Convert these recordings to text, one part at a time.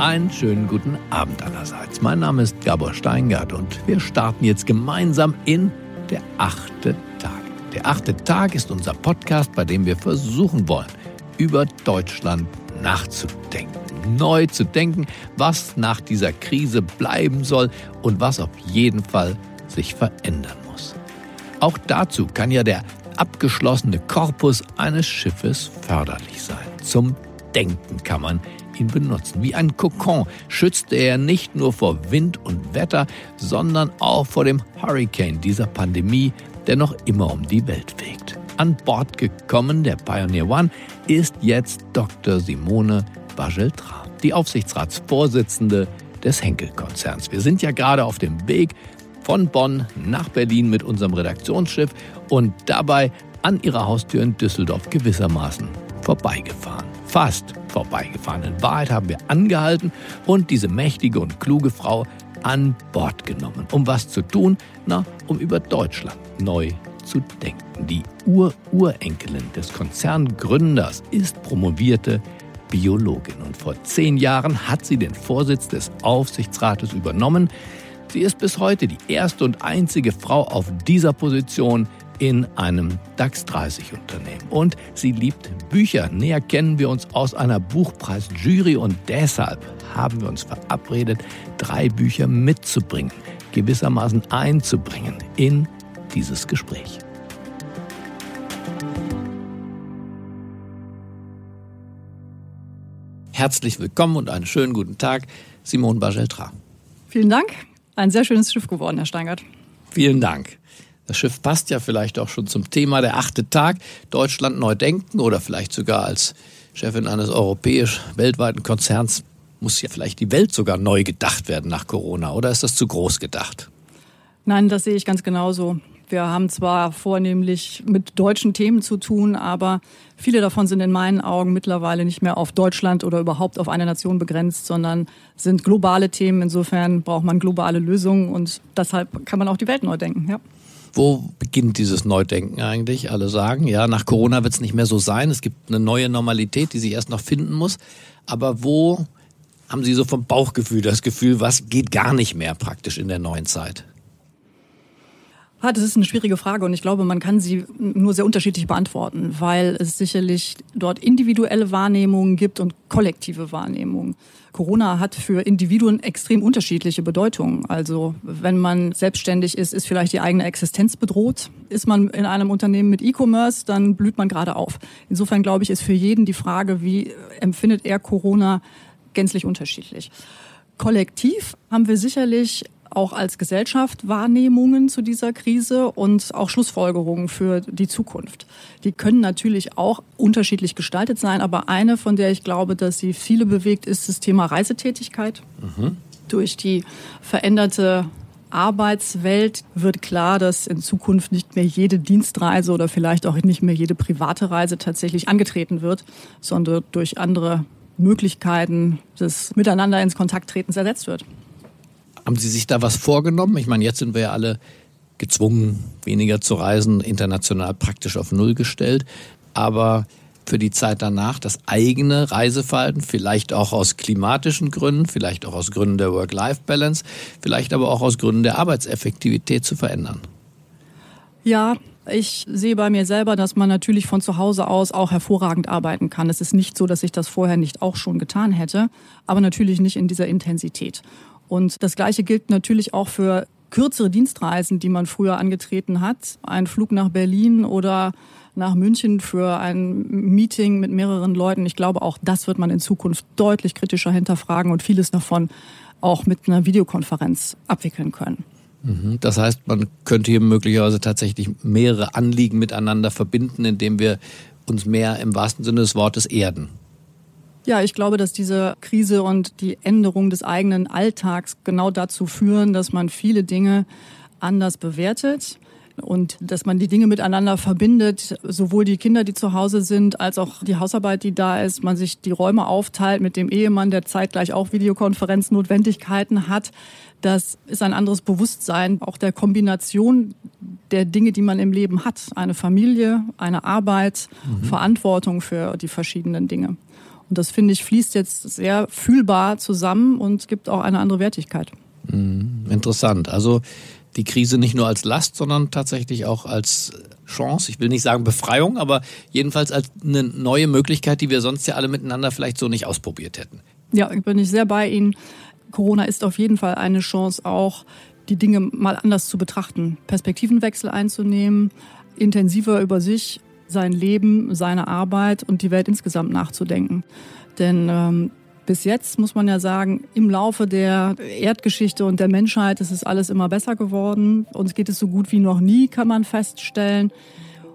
Einen schönen guten Abend allerseits. Mein Name ist Gabor Steingart und wir starten jetzt gemeinsam in der achte Tag. Der achte Tag ist unser Podcast, bei dem wir versuchen wollen, über Deutschland nachzudenken, neu zu denken, was nach dieser Krise bleiben soll und was auf jeden Fall sich verändern muss. Auch dazu kann ja der abgeschlossene Korpus eines Schiffes förderlich sein. Zum Denken kann man ihn benutzen. Wie ein Kokon schützte er nicht nur vor Wind und Wetter, sondern auch vor dem Hurricane dieser Pandemie, der noch immer um die Welt fegt. An Bord gekommen, der Pioneer One, ist jetzt Dr. Simone Bageltra, die Aufsichtsratsvorsitzende des Henkel-Konzerns. Wir sind ja gerade auf dem Weg von Bonn nach Berlin mit unserem Redaktionsschiff und dabei an ihrer Haustür in Düsseldorf gewissermaßen vorbeigefahren. Fast vorbeigefahren. In Wahrheit haben wir angehalten und diese mächtige und kluge Frau an Bord genommen. Um was zu tun? Na, um über Deutschland neu zu denken. Die Ur-Urenkelin des Konzerngründers ist promovierte Biologin und vor zehn Jahren hat sie den Vorsitz des Aufsichtsrates übernommen. Sie ist bis heute die erste und einzige Frau auf dieser Position in einem DAX 30 Unternehmen. Und sie liebt Bücher. Näher kennen wir uns aus einer Buchpreisjury und deshalb haben wir uns verabredet, drei Bücher mitzubringen, gewissermaßen einzubringen in dieses Gespräch. Herzlich willkommen und einen schönen guten Tag, Simone Bageltra. Vielen Dank. Ein sehr schönes Schiff geworden, Herr Steingart. Vielen Dank. Das Schiff passt ja vielleicht auch schon zum Thema der achte Tag. Deutschland neu denken oder vielleicht sogar als Chefin eines europäisch weltweiten Konzerns muss ja vielleicht die Welt sogar neu gedacht werden nach Corona. Oder ist das zu groß gedacht? Nein, das sehe ich ganz genauso. Wir haben zwar vornehmlich mit deutschen Themen zu tun, aber viele davon sind in meinen Augen mittlerweile nicht mehr auf Deutschland oder überhaupt auf eine Nation begrenzt, sondern sind globale Themen. Insofern braucht man globale Lösungen und deshalb kann man auch die Welt neu denken. Ja. Wo beginnt dieses Neudenken eigentlich? Alle sagen, ja, nach Corona wird es nicht mehr so sein. Es gibt eine neue Normalität, die sich erst noch finden muss. Aber wo haben Sie so vom Bauchgefühl das Gefühl, was geht gar nicht mehr praktisch in der neuen Zeit? Ah, das ist eine schwierige Frage und ich glaube, man kann sie nur sehr unterschiedlich beantworten, weil es sicherlich dort individuelle Wahrnehmungen gibt und kollektive Wahrnehmungen. Corona hat für Individuen extrem unterschiedliche Bedeutungen. Also wenn man selbstständig ist, ist vielleicht die eigene Existenz bedroht. Ist man in einem Unternehmen mit E-Commerce, dann blüht man gerade auf. Insofern glaube ich, ist für jeden die Frage, wie empfindet er Corona gänzlich unterschiedlich. Kollektiv haben wir sicherlich auch als Gesellschaft Wahrnehmungen zu dieser Krise und auch Schlussfolgerungen für die Zukunft. Die können natürlich auch unterschiedlich gestaltet sein, aber eine, von der ich glaube, dass sie viele bewegt, ist das Thema Reisetätigkeit. Mhm. Durch die veränderte Arbeitswelt wird klar, dass in Zukunft nicht mehr jede Dienstreise oder vielleicht auch nicht mehr jede private Reise tatsächlich angetreten wird, sondern durch andere Möglichkeiten des Miteinander ins Kontakttretens ersetzt wird. Haben Sie sich da was vorgenommen? Ich meine, jetzt sind wir ja alle gezwungen, weniger zu reisen, international praktisch auf Null gestellt. Aber für die Zeit danach das eigene Reiseverhalten, vielleicht auch aus klimatischen Gründen, vielleicht auch aus Gründen der Work-Life-Balance, vielleicht aber auch aus Gründen der Arbeitseffektivität zu verändern? Ja, ich sehe bei mir selber, dass man natürlich von zu Hause aus auch hervorragend arbeiten kann. Es ist nicht so, dass ich das vorher nicht auch schon getan hätte, aber natürlich nicht in dieser Intensität. Und das Gleiche gilt natürlich auch für kürzere Dienstreisen, die man früher angetreten hat. Ein Flug nach Berlin oder nach München für ein Meeting mit mehreren Leuten. Ich glaube, auch das wird man in Zukunft deutlich kritischer hinterfragen und vieles davon auch mit einer Videokonferenz abwickeln können. Mhm. Das heißt, man könnte hier möglicherweise tatsächlich mehrere Anliegen miteinander verbinden, indem wir uns mehr im wahrsten Sinne des Wortes erden. Ja, ich glaube, dass diese Krise und die Änderung des eigenen Alltags genau dazu führen, dass man viele Dinge anders bewertet und dass man die Dinge miteinander verbindet, sowohl die Kinder, die zu Hause sind, als auch die Hausarbeit, die da ist, man sich die Räume aufteilt mit dem Ehemann, der zeitgleich auch Videokonferenznotwendigkeiten hat. Das ist ein anderes Bewusstsein, auch der Kombination der Dinge, die man im Leben hat. Eine Familie, eine Arbeit, mhm. Verantwortung für die verschiedenen Dinge. Und das finde ich fließt jetzt sehr fühlbar zusammen und gibt auch eine andere Wertigkeit. Mhm, interessant. Also die Krise nicht nur als Last, sondern tatsächlich auch als Chance. Ich will nicht sagen Befreiung, aber jedenfalls als eine neue Möglichkeit, die wir sonst ja alle miteinander vielleicht so nicht ausprobiert hätten. Ja, bin ich sehr bei Ihnen. Corona ist auf jeden Fall eine Chance, auch die Dinge mal anders zu betrachten, Perspektivenwechsel einzunehmen, intensiver über sich, sein Leben, seine Arbeit und die Welt insgesamt nachzudenken. Denn ähm, bis jetzt muss man ja sagen, im Laufe der Erdgeschichte und der Menschheit ist es alles immer besser geworden. Uns geht es so gut wie noch nie, kann man feststellen.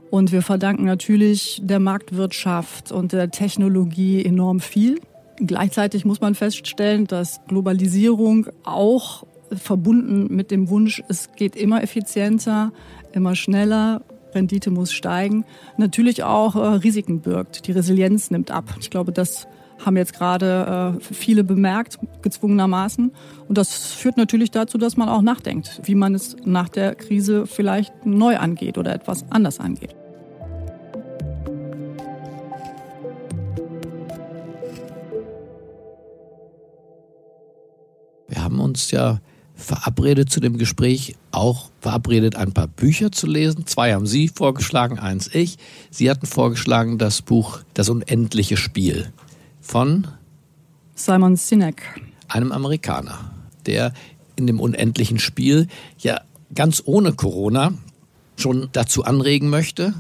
Und wir verdanken natürlich der Marktwirtschaft und der Technologie enorm viel. Gleichzeitig muss man feststellen, dass Globalisierung auch verbunden mit dem Wunsch, es geht immer effizienter, immer schneller, Rendite muss steigen, natürlich auch äh, Risiken birgt. Die Resilienz nimmt ab. Ich glaube, das haben jetzt gerade äh, viele bemerkt, gezwungenermaßen. Und das führt natürlich dazu, dass man auch nachdenkt, wie man es nach der Krise vielleicht neu angeht oder etwas anders angeht. Wir haben uns ja verabredet zu dem Gespräch, auch verabredet, ein paar Bücher zu lesen. Zwei haben Sie vorgeschlagen, eins ich. Sie hatten vorgeschlagen das Buch Das unendliche Spiel von Simon Sinek, einem Amerikaner, der in dem unendlichen Spiel ja ganz ohne Corona schon dazu anregen möchte,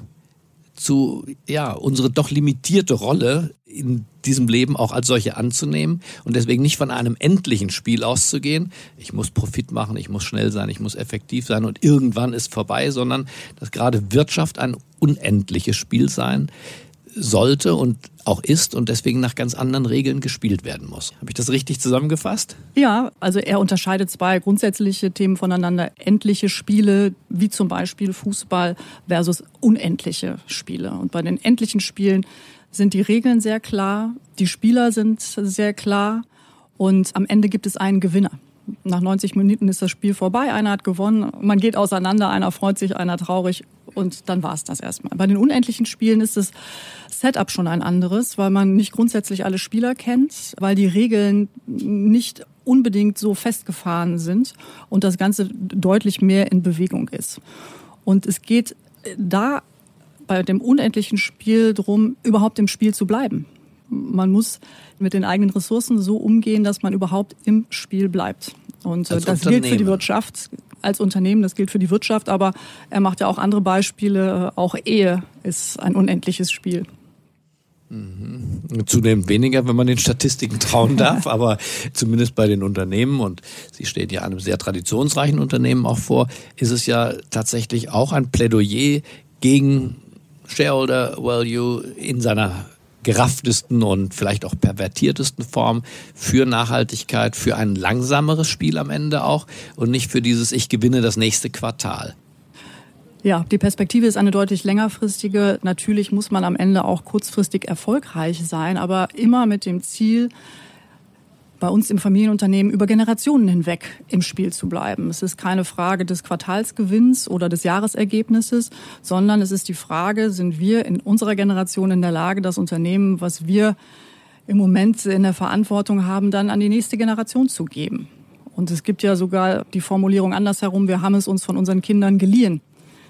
zu ja unsere doch limitierte Rolle in diesem Leben auch als solche anzunehmen und deswegen nicht von einem endlichen Spiel auszugehen. Ich muss Profit machen, ich muss schnell sein, ich muss effektiv sein und irgendwann ist vorbei, sondern dass gerade Wirtschaft ein unendliches Spiel sein sollte und auch ist und deswegen nach ganz anderen Regeln gespielt werden muss. Habe ich das richtig zusammengefasst? Ja, also er unterscheidet zwei grundsätzliche Themen voneinander. Endliche Spiele, wie zum Beispiel Fußball versus unendliche Spiele. Und bei den endlichen Spielen sind die Regeln sehr klar, die Spieler sind sehr klar und am Ende gibt es einen Gewinner. Nach 90 Minuten ist das Spiel vorbei, einer hat gewonnen, man geht auseinander, einer freut sich, einer traurig und dann war es das erstmal. Bei den unendlichen Spielen ist das Setup schon ein anderes, weil man nicht grundsätzlich alle Spieler kennt, weil die Regeln nicht unbedingt so festgefahren sind und das Ganze deutlich mehr in Bewegung ist. Und es geht da bei dem unendlichen Spiel drum, überhaupt im Spiel zu bleiben. Man muss mit den eigenen Ressourcen so umgehen, dass man überhaupt im Spiel bleibt. Und äh, das gilt für die Wirtschaft als Unternehmen, das gilt für die Wirtschaft, aber er macht ja auch andere Beispiele. Auch Ehe ist ein unendliches Spiel. Mhm. Zunehmend weniger, wenn man den Statistiken trauen darf, aber zumindest bei den Unternehmen, und Sie stehen ja einem sehr traditionsreichen Unternehmen auch vor, ist es ja tatsächlich auch ein Plädoyer gegen Shareholder Value in seiner gerafftesten und vielleicht auch pervertiertesten Form für Nachhaltigkeit, für ein langsameres Spiel am Ende auch und nicht für dieses Ich gewinne das nächste Quartal. Ja, die Perspektive ist eine deutlich längerfristige. Natürlich muss man am Ende auch kurzfristig erfolgreich sein, aber immer mit dem Ziel, bei uns im Familienunternehmen über Generationen hinweg im Spiel zu bleiben. Es ist keine Frage des Quartalsgewinns oder des Jahresergebnisses, sondern es ist die Frage, sind wir in unserer Generation in der Lage, das Unternehmen, was wir im Moment in der Verantwortung haben, dann an die nächste Generation zu geben. Und es gibt ja sogar die Formulierung andersherum, wir haben es uns von unseren Kindern geliehen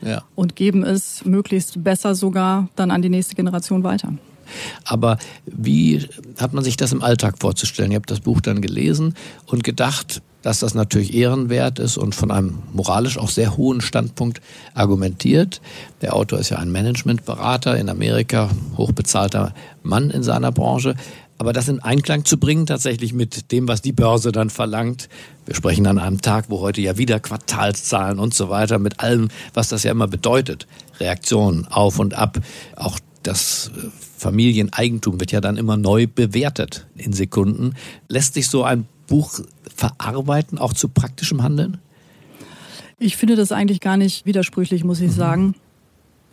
ja. und geben es möglichst besser sogar dann an die nächste Generation weiter. Aber wie hat man sich das im Alltag vorzustellen? Ihr habt das Buch dann gelesen und gedacht, dass das natürlich ehrenwert ist und von einem moralisch auch sehr hohen Standpunkt argumentiert. Der Autor ist ja ein Managementberater in Amerika, hochbezahlter Mann in seiner Branche. Aber das in Einklang zu bringen, tatsächlich mit dem, was die Börse dann verlangt. Wir sprechen an einem Tag, wo heute ja wieder Quartalszahlen und so weiter, mit allem, was das ja immer bedeutet. Reaktionen auf und ab. Auch das Familieneigentum wird ja dann immer neu bewertet in Sekunden. Lässt sich so ein Buch verarbeiten, auch zu praktischem Handeln? Ich finde das eigentlich gar nicht widersprüchlich, muss ich mhm. sagen.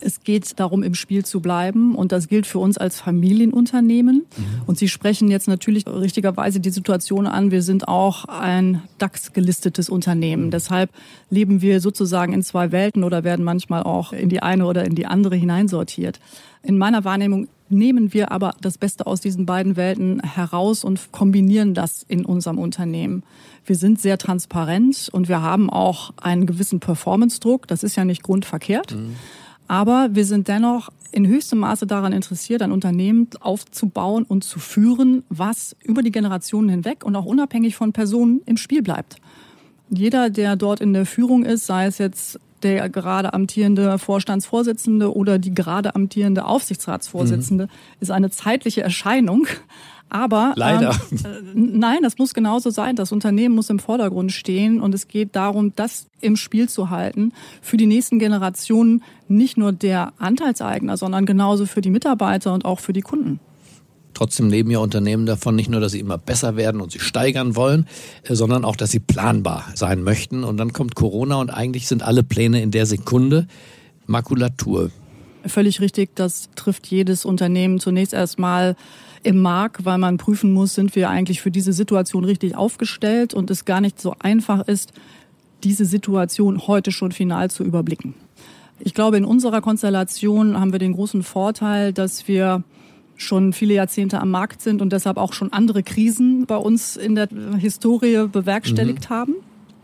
Es geht darum, im Spiel zu bleiben und das gilt für uns als Familienunternehmen. Mhm. Und Sie sprechen jetzt natürlich richtigerweise die Situation an. Wir sind auch ein DAX-gelistetes Unternehmen. Mhm. Deshalb leben wir sozusagen in zwei Welten oder werden manchmal auch in die eine oder in die andere hineinsortiert. In meiner Wahrnehmung nehmen wir aber das Beste aus diesen beiden Welten heraus und kombinieren das in unserem Unternehmen. Wir sind sehr transparent und wir haben auch einen gewissen Performance-Druck. Das ist ja nicht grundverkehrt. Mhm. Aber wir sind dennoch in höchstem Maße daran interessiert, ein Unternehmen aufzubauen und zu führen, was über die Generationen hinweg und auch unabhängig von Personen im Spiel bleibt. Jeder, der dort in der Führung ist, sei es jetzt der gerade amtierende Vorstandsvorsitzende oder die gerade amtierende Aufsichtsratsvorsitzende, mhm. ist eine zeitliche Erscheinung. Aber leider. Ähm, äh, nein, das muss genauso sein. Das Unternehmen muss im Vordergrund stehen und es geht darum, das im Spiel zu halten für die nächsten Generationen nicht nur der Anteilseigner, sondern genauso für die Mitarbeiter und auch für die Kunden. Trotzdem leben ja Unternehmen davon nicht nur, dass sie immer besser werden und sie steigern wollen, äh, sondern auch, dass sie planbar sein möchten. Und dann kommt Corona und eigentlich sind alle Pläne in der Sekunde Makulatur. Völlig richtig, das trifft jedes Unternehmen zunächst erstmal im Markt, weil man prüfen muss, sind wir eigentlich für diese Situation richtig aufgestellt und es gar nicht so einfach ist, diese Situation heute schon final zu überblicken. Ich glaube, in unserer Konstellation haben wir den großen Vorteil, dass wir schon viele Jahrzehnte am Markt sind und deshalb auch schon andere Krisen bei uns in der Historie bewerkstelligt mhm. haben.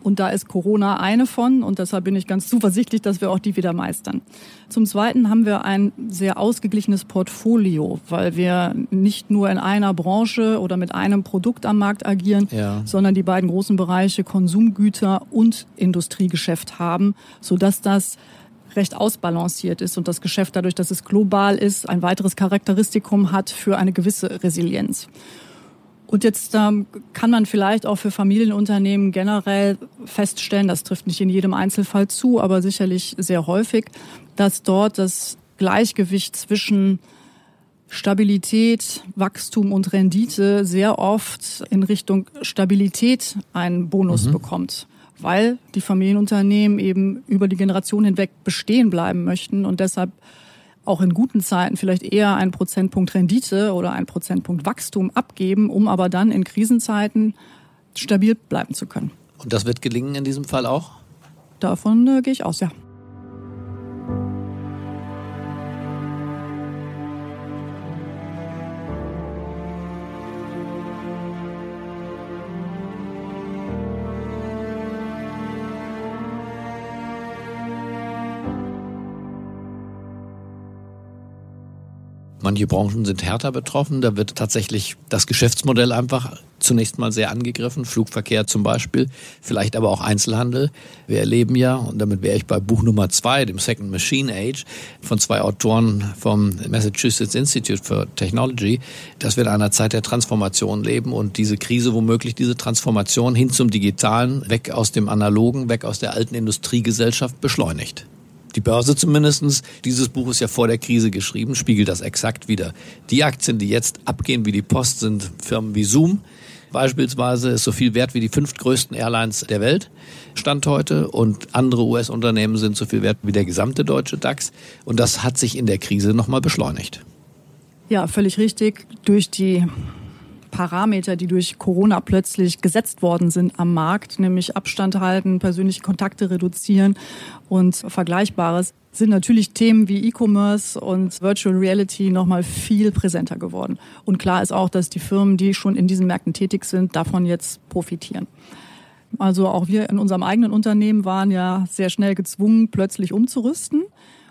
Und da ist Corona eine von und deshalb bin ich ganz zuversichtlich, dass wir auch die wieder meistern. Zum Zweiten haben wir ein sehr ausgeglichenes Portfolio, weil wir nicht nur in einer Branche oder mit einem Produkt am Markt agieren, ja. sondern die beiden großen Bereiche Konsumgüter und Industriegeschäft haben, sodass das recht ausbalanciert ist und das Geschäft dadurch, dass es global ist, ein weiteres Charakteristikum hat für eine gewisse Resilienz. Und jetzt ähm, kann man vielleicht auch für Familienunternehmen generell feststellen, das trifft nicht in jedem Einzelfall zu, aber sicherlich sehr häufig, dass dort das Gleichgewicht zwischen Stabilität, Wachstum und Rendite sehr oft in Richtung Stabilität einen Bonus mhm. bekommt, weil die Familienunternehmen eben über die Generation hinweg bestehen bleiben möchten und deshalb auch in guten Zeiten vielleicht eher einen Prozentpunkt Rendite oder einen Prozentpunkt Wachstum abgeben, um aber dann in Krisenzeiten stabil bleiben zu können. Und das wird gelingen in diesem Fall auch? Davon äh, gehe ich aus, ja. Manche Branchen sind härter betroffen. Da wird tatsächlich das Geschäftsmodell einfach zunächst mal sehr angegriffen. Flugverkehr zum Beispiel, vielleicht aber auch Einzelhandel. Wir erleben ja, und damit wäre ich bei Buch Nummer zwei, dem Second Machine Age, von zwei Autoren vom Massachusetts Institute for Technology, dass wir in einer Zeit der Transformation leben und diese Krise womöglich diese Transformation hin zum Digitalen, weg aus dem Analogen, weg aus der alten Industriegesellschaft beschleunigt die Börse zumindestens. Dieses Buch ist ja vor der Krise geschrieben, spiegelt das exakt wieder. Die Aktien, die jetzt abgehen wie die Post, sind Firmen wie Zoom. Beispielsweise ist so viel wert wie die fünftgrößten Airlines der Welt, Stand heute. Und andere US-Unternehmen sind so viel wert wie der gesamte deutsche DAX. Und das hat sich in der Krise nochmal beschleunigt. Ja, völlig richtig. Durch die Parameter, die durch Corona plötzlich gesetzt worden sind am Markt, nämlich Abstand halten, persönliche Kontakte reduzieren und Vergleichbares, sind natürlich Themen wie E-Commerce und Virtual Reality nochmal viel präsenter geworden. Und klar ist auch, dass die Firmen, die schon in diesen Märkten tätig sind, davon jetzt profitieren. Also auch wir in unserem eigenen Unternehmen waren ja sehr schnell gezwungen, plötzlich umzurüsten.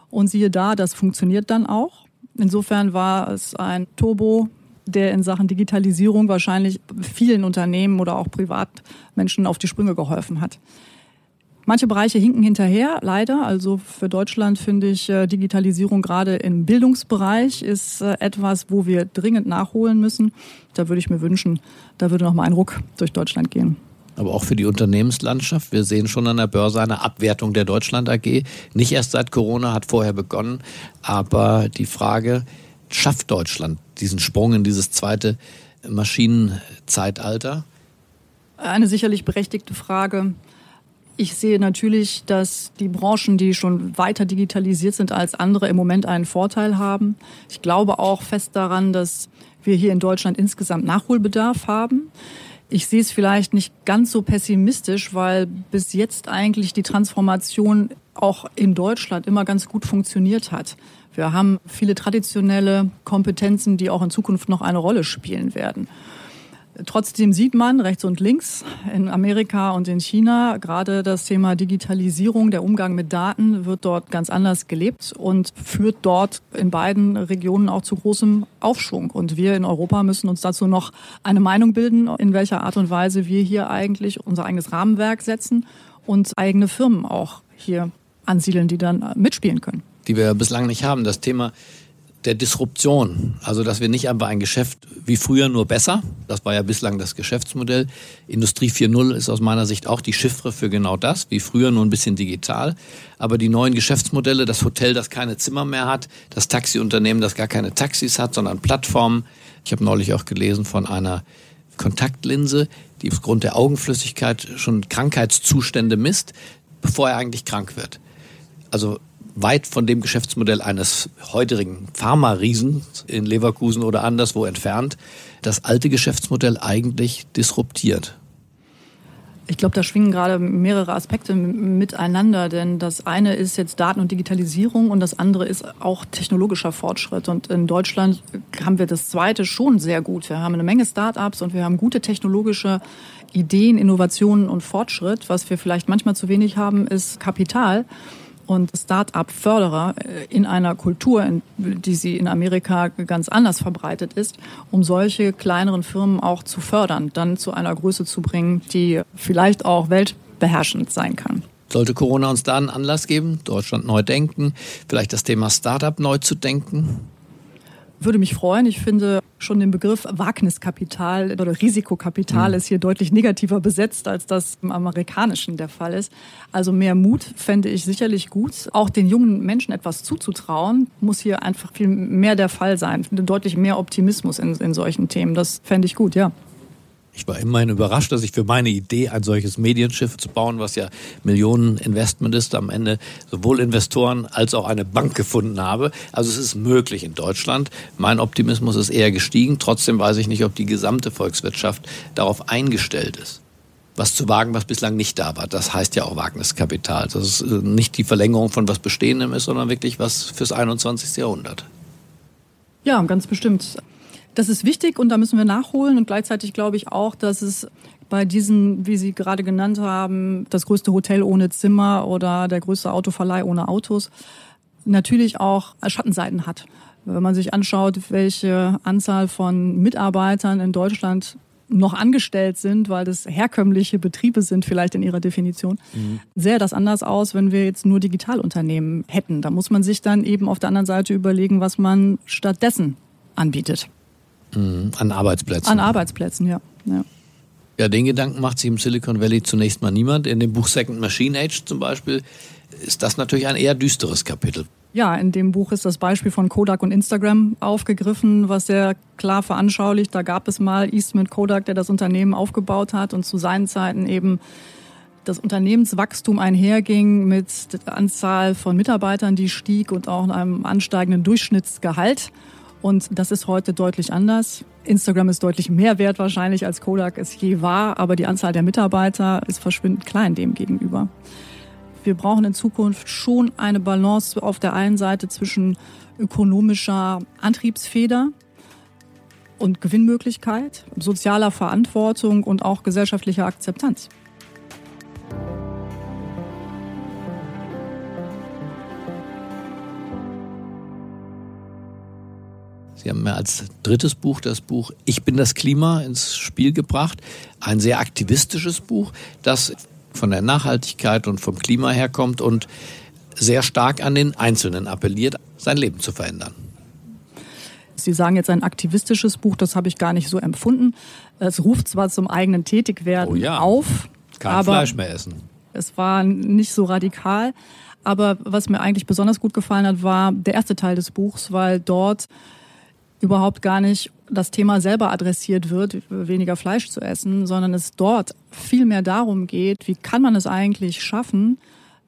Und siehe da, das funktioniert dann auch. Insofern war es ein Turbo der in Sachen Digitalisierung wahrscheinlich vielen Unternehmen oder auch Privatmenschen auf die Sprünge geholfen hat. Manche Bereiche hinken hinterher, leider. Also für Deutschland finde ich äh, Digitalisierung gerade im Bildungsbereich ist äh, etwas, wo wir dringend nachholen müssen. Da würde ich mir wünschen, da würde noch mal ein Ruck durch Deutschland gehen. Aber auch für die Unternehmenslandschaft. Wir sehen schon an der Börse eine Abwertung der Deutschland AG. Nicht erst seit Corona, hat vorher begonnen. Aber die Frage, schafft Deutschland diesen Sprung in dieses zweite Maschinenzeitalter? Eine sicherlich berechtigte Frage. Ich sehe natürlich, dass die Branchen, die schon weiter digitalisiert sind als andere, im Moment einen Vorteil haben. Ich glaube auch fest daran, dass wir hier in Deutschland insgesamt Nachholbedarf haben. Ich sehe es vielleicht nicht ganz so pessimistisch, weil bis jetzt eigentlich die Transformation auch in Deutschland immer ganz gut funktioniert hat. Wir haben viele traditionelle Kompetenzen, die auch in Zukunft noch eine Rolle spielen werden. Trotzdem sieht man rechts und links in Amerika und in China gerade das Thema Digitalisierung, der Umgang mit Daten wird dort ganz anders gelebt und führt dort in beiden Regionen auch zu großem Aufschwung. Und wir in Europa müssen uns dazu noch eine Meinung bilden, in welcher Art und Weise wir hier eigentlich unser eigenes Rahmenwerk setzen und eigene Firmen auch hier ansiedeln, die dann mitspielen können. Die wir bislang nicht haben. Das Thema der Disruption. Also, dass wir nicht einfach ein Geschäft wie früher nur besser, das war ja bislang das Geschäftsmodell. Industrie 4.0 ist aus meiner Sicht auch die Chiffre für genau das, wie früher nur ein bisschen digital. Aber die neuen Geschäftsmodelle, das Hotel, das keine Zimmer mehr hat, das Taxiunternehmen, das gar keine Taxis hat, sondern Plattformen. Ich habe neulich auch gelesen von einer Kontaktlinse, die aufgrund der Augenflüssigkeit schon Krankheitszustände misst, bevor er eigentlich krank wird. Also weit von dem Geschäftsmodell eines heutigen Pharma-Riesen in Leverkusen oder anderswo entfernt, das alte Geschäftsmodell eigentlich disruptiert. Ich glaube, da schwingen gerade mehrere Aspekte miteinander, denn das eine ist jetzt Daten und Digitalisierung und das andere ist auch technologischer Fortschritt. Und in Deutschland haben wir das zweite schon sehr gut. Wir haben eine Menge Start-ups und wir haben gute technologische Ideen, Innovationen und Fortschritt. Was wir vielleicht manchmal zu wenig haben, ist Kapital und Start-up-Förderer äh, in einer Kultur, die sie in Amerika ganz anders verbreitet ist, um solche kleineren Firmen auch zu fördern, dann zu einer Größe zu bringen, die vielleicht auch weltbeherrschend sein kann. Sollte Corona uns da einen Anlass geben, Deutschland neu denken, vielleicht das Thema Start-up neu zu denken? Würde mich freuen. Ich finde schon den Begriff Wagniskapital oder Risikokapital mhm. ist hier deutlich negativer besetzt, als das im amerikanischen der Fall ist. Also mehr Mut fände ich sicherlich gut. Auch den jungen Menschen etwas zuzutrauen, muss hier einfach viel mehr der Fall sein. Deutlich mehr Optimismus in, in solchen Themen. Das fände ich gut, ja. Ich war immerhin überrascht, dass ich für meine Idee, ein solches Medienschiff zu bauen, was ja Millionen Investment ist, am Ende sowohl Investoren als auch eine Bank gefunden habe. Also es ist möglich in Deutschland. Mein Optimismus ist eher gestiegen. Trotzdem weiß ich nicht, ob die gesamte Volkswirtschaft darauf eingestellt ist was zu wagen, was bislang nicht da war. Das heißt ja auch Wagniskapital. Das ist äh, nicht die Verlängerung von was Bestehendem ist, sondern wirklich was fürs 21. Jahrhundert. Ja, ganz bestimmt. Das ist wichtig und da müssen wir nachholen. Und gleichzeitig glaube ich auch, dass es bei diesen, wie Sie gerade genannt haben, das größte Hotel ohne Zimmer oder der größte Autoverleih ohne Autos, natürlich auch Schattenseiten hat. Wenn man sich anschaut, welche Anzahl von Mitarbeitern in Deutschland noch angestellt sind, weil das herkömmliche Betriebe sind, vielleicht in ihrer Definition, mhm. sähe das anders aus, wenn wir jetzt nur Digitalunternehmen hätten. Da muss man sich dann eben auf der anderen Seite überlegen, was man stattdessen anbietet. Mhm. An Arbeitsplätzen. An Arbeitsplätzen, ja. ja. Ja, den Gedanken macht sich im Silicon Valley zunächst mal niemand. In dem Buch Second Machine Age zum Beispiel ist das natürlich ein eher düsteres Kapitel. Ja, in dem Buch ist das Beispiel von Kodak und Instagram aufgegriffen, was sehr klar veranschaulicht. Da gab es mal Eastman Kodak, der das Unternehmen aufgebaut hat und zu seinen Zeiten eben das Unternehmenswachstum einherging mit der Anzahl von Mitarbeitern, die stieg und auch einem ansteigenden Durchschnittsgehalt. Und das ist heute deutlich anders. Instagram ist deutlich mehr wert wahrscheinlich, als Kodak es je war, aber die Anzahl der Mitarbeiter ist verschwindend klein dem gegenüber. Wir brauchen in Zukunft schon eine Balance auf der einen Seite zwischen ökonomischer Antriebsfeder und Gewinnmöglichkeit, sozialer Verantwortung und auch gesellschaftlicher Akzeptanz. Sie haben mir als drittes Buch das Buch Ich bin das Klima ins Spiel gebracht. Ein sehr aktivistisches Buch, das von der Nachhaltigkeit und vom Klima herkommt und sehr stark an den Einzelnen appelliert, sein Leben zu verändern. Sie sagen jetzt ein aktivistisches Buch, das habe ich gar nicht so empfunden. Es ruft zwar zum eigenen Tätigwerden oh ja. auf, kein aber Fleisch mehr essen. Es war nicht so radikal. Aber was mir eigentlich besonders gut gefallen hat, war der erste Teil des Buchs, weil dort überhaupt gar nicht das Thema selber adressiert wird, weniger Fleisch zu essen, sondern es dort viel mehr darum geht, wie kann man es eigentlich schaffen,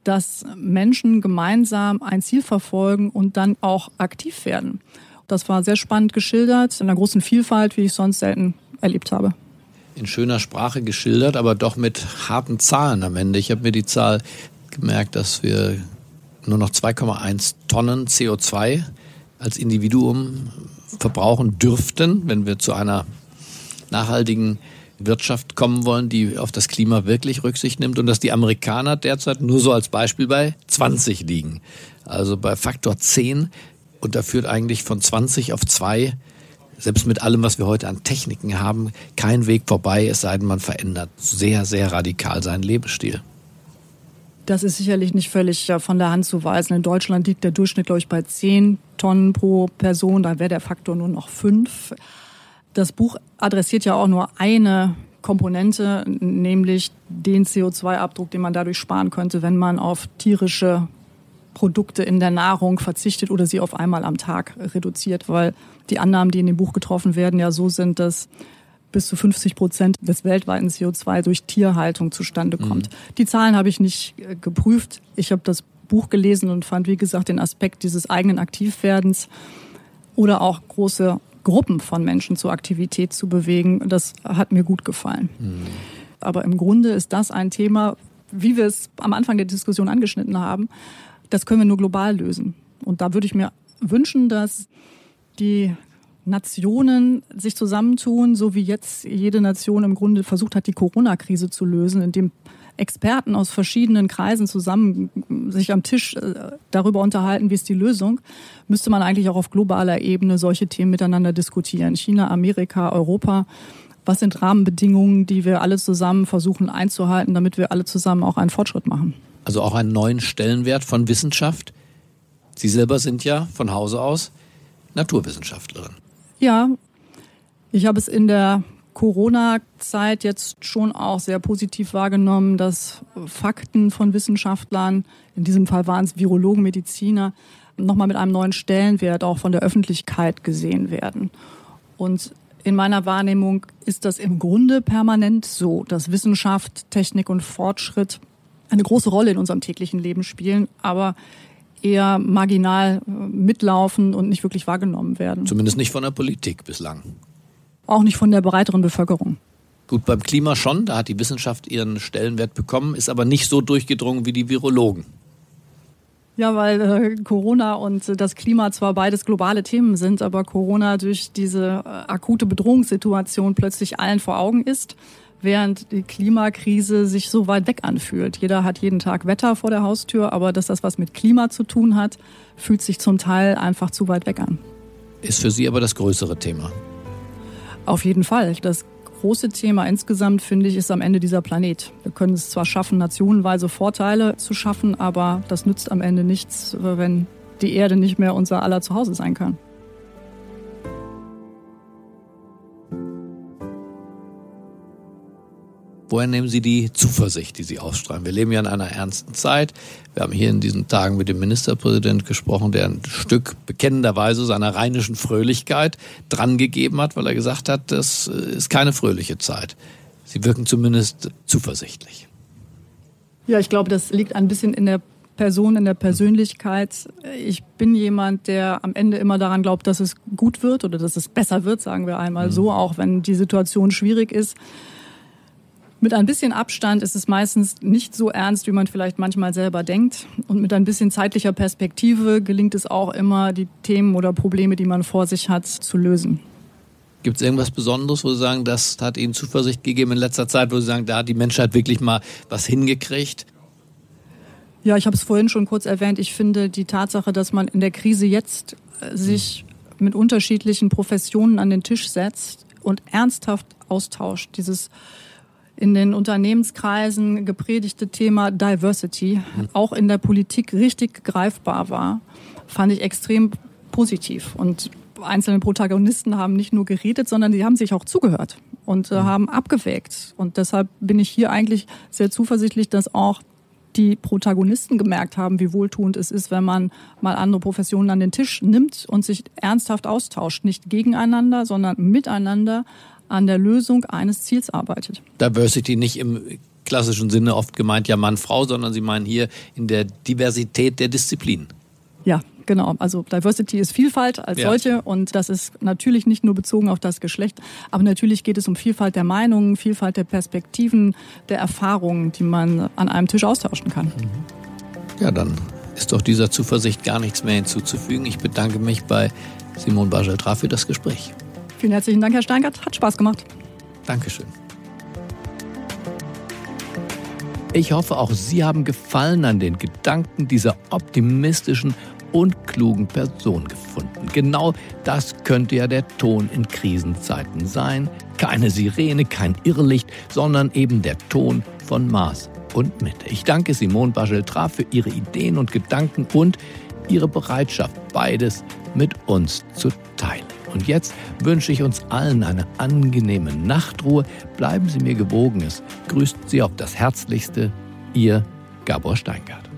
dass Menschen gemeinsam ein Ziel verfolgen und dann auch aktiv werden. Das war sehr spannend geschildert, in einer großen Vielfalt, wie ich sonst selten erlebt habe. In schöner Sprache geschildert, aber doch mit harten Zahlen am Ende. Ich habe mir die Zahl gemerkt, dass wir nur noch 2,1 Tonnen CO2 als Individuum verbrauchen dürften, wenn wir zu einer nachhaltigen Wirtschaft kommen wollen, die auf das Klima wirklich Rücksicht nimmt und dass die Amerikaner derzeit nur so als Beispiel bei 20 liegen. Also bei Faktor 10 und da führt eigentlich von 20 auf 2, selbst mit allem, was wir heute an Techniken haben, kein Weg vorbei, es sei denn, man verändert sehr, sehr radikal seinen Lebensstil. Das ist sicherlich nicht völlig äh, von der Hand zu weisen. In Deutschland liegt der Durchschnitt, glaube ich, bei 10 Tonnen pro Person. Da wäre der Faktor nur noch 5. Das Buch adressiert ja auch nur eine Komponente, nämlich den CO2-Abdruck, den man dadurch sparen könnte, wenn man auf tierische Produkte in der Nahrung verzichtet oder sie auf einmal am Tag reduziert, weil die Annahmen, die in dem Buch getroffen werden, ja so sind, dass bis zu 50 Prozent des weltweiten CO2 durch Tierhaltung zustande mhm. kommt. Mhm. Die Zahlen habe ich nicht äh, geprüft. Ich habe das Buch gelesen und fand, wie gesagt, den Aspekt dieses eigenen Aktivwerdens oder auch große Gruppen von Menschen zur Aktivität zu bewegen, das hat mir gut gefallen. Mhm. Aber im Grunde ist das ein Thema, wie wir es am Anfang der Diskussion angeschnitten haben, das können wir nur global lösen. Und da würde ich mir wünschen, dass die Nationen sich zusammentun, so wie jetzt jede Nation im Grunde versucht hat, die Corona-Krise zu lösen, indem Experten aus verschiedenen Kreisen zusammen sich am Tisch äh, darüber unterhalten, wie ist die Lösung, müsste man eigentlich auch auf globaler Ebene solche Themen miteinander diskutieren. China, Amerika, Europa. Was sind Rahmenbedingungen, die wir alle zusammen versuchen einzuhalten, damit wir alle zusammen auch einen Fortschritt machen? Also auch einen neuen Stellenwert von Wissenschaft. Sie selber sind ja von Hause aus Naturwissenschaftlerin. Ja, ich habe es in der Corona-Zeit jetzt schon auch sehr positiv wahrgenommen, dass Fakten von Wissenschaftlern, in diesem Fall waren es Virologen, Mediziner, nochmal mit einem neuen Stellenwert auch von der Öffentlichkeit gesehen werden. Und in meiner Wahrnehmung ist das im Grunde permanent so, dass Wissenschaft, Technik und Fortschritt eine große Rolle in unserem täglichen Leben spielen, aber eher marginal äh, mitlaufen und nicht wirklich wahrgenommen werden. Zumindest nicht von der Politik bislang. Auch nicht von der breiteren Bevölkerung. Gut, beim Klima schon, da hat die Wissenschaft ihren Stellenwert bekommen, ist aber nicht so durchgedrungen wie die Virologen. Ja, weil äh, Corona und das Klima zwar beides globale Themen sind, aber Corona durch diese äh, akute Bedrohungssituation plötzlich allen vor Augen ist während die Klimakrise sich so weit weg anfühlt. Jeder hat jeden Tag Wetter vor der Haustür, aber dass das was mit Klima zu tun hat, fühlt sich zum Teil einfach zu weit weg an. Ist für Sie aber das größere Thema? Auf jeden Fall. Das große Thema insgesamt, finde ich, ist am Ende dieser Planet. Wir können es zwar schaffen, nationenweise Vorteile zu schaffen, aber das nützt am Ende nichts, wenn die Erde nicht mehr unser aller Zuhause sein kann. Woher nehmen Sie die Zuversicht, die Sie ausstrahlen? Wir leben ja in einer ernsten Zeit. Wir haben hier in diesen Tagen mit dem Ministerpräsident gesprochen, der ein Stück bekennenderweise seiner rheinischen Fröhlichkeit drangegeben hat, weil er gesagt hat, das ist keine fröhliche Zeit. Sie wirken zumindest zuversichtlich. Ja, ich glaube, das liegt ein bisschen in der Person, in der Persönlichkeit. Ich bin jemand, der am Ende immer daran glaubt, dass es gut wird oder dass es besser wird, sagen wir einmal mhm. so, auch wenn die Situation schwierig ist. Mit ein bisschen Abstand ist es meistens nicht so ernst, wie man vielleicht manchmal selber denkt. Und mit ein bisschen zeitlicher Perspektive gelingt es auch immer, die Themen oder Probleme, die man vor sich hat, zu lösen. Gibt es irgendwas Besonderes, wo Sie sagen, das hat Ihnen Zuversicht gegeben in letzter Zeit, wo Sie sagen, da hat die Menschheit wirklich mal was hingekriegt? Ja, ich habe es vorhin schon kurz erwähnt. Ich finde die Tatsache, dass man in der Krise jetzt äh, sich mit unterschiedlichen Professionen an den Tisch setzt und ernsthaft austauscht, dieses in den Unternehmenskreisen gepredigte Thema Diversity auch in der Politik richtig greifbar war, fand ich extrem positiv. Und einzelne Protagonisten haben nicht nur geredet, sondern sie haben sich auch zugehört und äh, mhm. haben abgewägt. Und deshalb bin ich hier eigentlich sehr zuversichtlich, dass auch die Protagonisten gemerkt haben, wie wohltuend es ist, wenn man mal andere Professionen an den Tisch nimmt und sich ernsthaft austauscht. Nicht gegeneinander, sondern miteinander an der Lösung eines Ziels arbeitet. Diversity nicht im klassischen Sinne oft gemeint ja Mann, Frau, sondern Sie meinen hier in der Diversität der Disziplinen. Ja, genau. Also Diversity ist Vielfalt als ja. solche und das ist natürlich nicht nur bezogen auf das Geschlecht, aber natürlich geht es um Vielfalt der Meinungen, Vielfalt der Perspektiven, der Erfahrungen, die man an einem Tisch austauschen kann. Ja, dann ist doch dieser Zuversicht gar nichts mehr hinzuzufügen. Ich bedanke mich bei Simon Bajeltra für das Gespräch. Vielen herzlichen Dank, Herr Steingart. Hat Spaß gemacht. Dankeschön. Ich hoffe, auch Sie haben Gefallen an den Gedanken dieser optimistischen und klugen Person gefunden. Genau das könnte ja der Ton in Krisenzeiten sein. Keine Sirene, kein Irrlicht, sondern eben der Ton von Maß und Mitte. Ich danke Simone Bageltra für ihre Ideen und Gedanken und ihre Bereitschaft, beides mit uns zu teilen. Und jetzt wünsche ich uns allen eine angenehme Nachtruhe. Bleiben Sie mir gewogen. Es grüßt Sie auf das Herzlichste, Ihr Gabor Steingart.